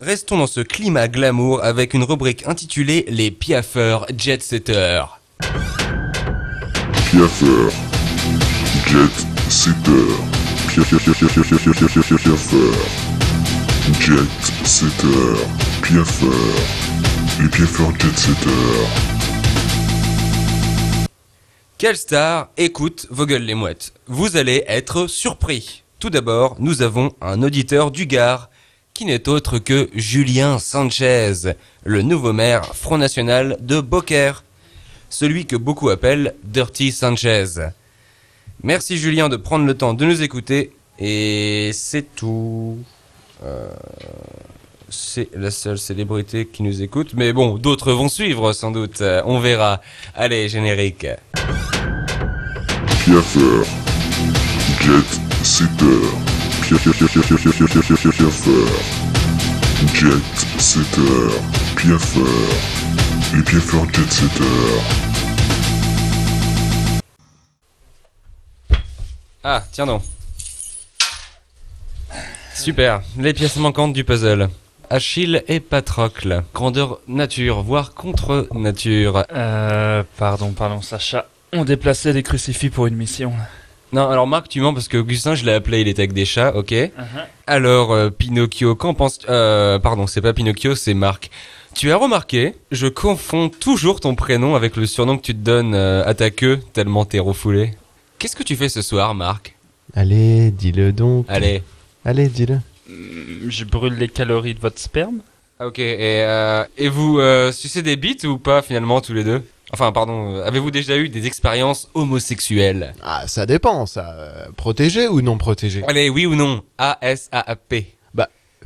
Restons dans ce climat glamour avec une rubrique intitulée Les piaffeurs jet-setters. Piaffeurs, jet-setters, piaffeurs, jet-setters, piaffeurs, les piaffeurs jet-setters. Quelle star écoute vos gueules les mouettes? Vous allez être surpris. Tout d'abord, nous avons un auditeur du Gard qui n'est autre que Julien Sanchez, le nouveau maire Front National de Beaucaire, celui que beaucoup appellent Dirty Sanchez. Merci Julien de prendre le temps de nous écouter et c'est tout. Euh, c'est la seule célébrité qui nous écoute, mais bon, d'autres vont suivre sans doute, on verra. Allez, générique. Setter. Ah, tiens donc. Super, les pièces manquantes du puzzle. Achille et Patrocle. Grandeur nature, voire contre nature. Euh, pardon, pardon, Sacha. On déplaçait des crucifix pour une mission. Non, alors Marc, tu mens parce que Augustin, je l'ai appelé, il était avec des chats, ok Alors, euh, Pinocchio, qu'en penses Euh, pardon, c'est pas Pinocchio, c'est Marc. Tu as remarqué, je confonds toujours ton prénom avec le surnom que tu te donnes euh, à ta queue, tellement t'es refoulé. Qu'est-ce que tu fais ce soir, Marc? Allez, dis-le donc. Allez. Allez, dis-le. Mm, Je brûle les calories de votre sperme Ah, Ok, et, euh, et vous euh, sucez des bites ou pas finalement tous les deux? Enfin, pardon, euh, avez-vous déjà eu des expériences homosexuelles Ah, ça dépend, ça. Euh, Protégé ou non protégé Allez, oui ou non A-S-A-P.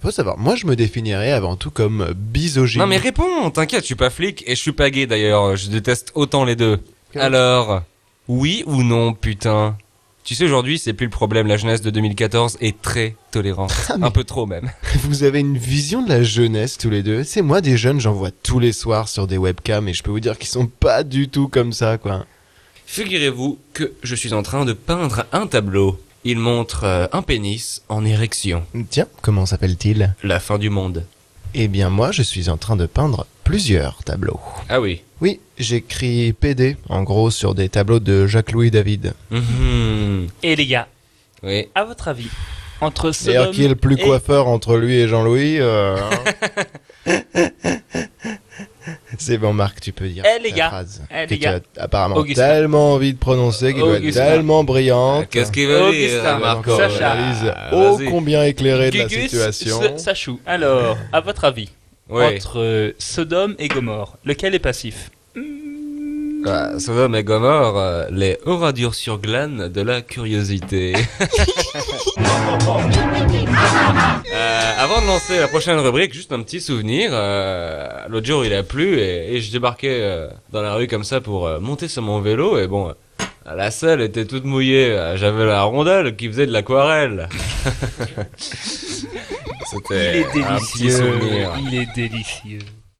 Faut savoir, moi je me définirais avant tout comme bisogyne. Non mais réponds, t'inquiète, je suis pas flic et je suis pas gay d'ailleurs, je déteste autant les deux. Alors, oui ou non, putain? Tu sais, aujourd'hui, c'est plus le problème, la jeunesse de 2014 est très tolérante. Ah, Un peu trop même. Vous avez une vision de la jeunesse tous les deux. C'est moi des jeunes, j'en vois tous les soirs sur des webcams et je peux vous dire qu'ils sont pas du tout comme ça, quoi. Figurez-vous que je suis en train de peindre un tableau. Il montre euh, un pénis en érection. Tiens, comment s'appelle-t-il? La fin du monde. Eh bien moi, je suis en train de peindre plusieurs tableaux. Ah oui. Oui, j'écris PD, en gros, sur des tableaux de Jacques-Louis David. Mhm. Et les gars, Oui. à votre avis, entre D'ailleurs, Sodome qui est le plus et- coiffeur entre lui et Jean-Louis euh, hein C'est bon, Marc, tu peux dire Eh, les ta gars. phrase Eh, que les tu as gars. apparemment Augustin. tellement envie de prononcer qu'il doit être Augustin. tellement brillante. Qu'est-ce qu'il veut Augustin, dire, Marco Sacha. Analyse Ah, ô vas-y. combien éclairée de la Gugus, situation. Sa- Sachou. Alors, à votre avis, Ouais. entre euh, Sodome et Gomorre, lequel est passif? Ah, Sodome et Gomorre, euh, les oradures sur glane de la curiosité. Euh, avant de lancer la prochaine rubrique, juste un petit souvenir. euh, L'autre jour, il a plu et, et je débarquais euh, dans la rue comme ça pour monter sur mon vélo et bon, la selle était toute mouillée. J'avais la rondelle qui faisait de l'aquarelle. Il est délicieux. Il est délicieux.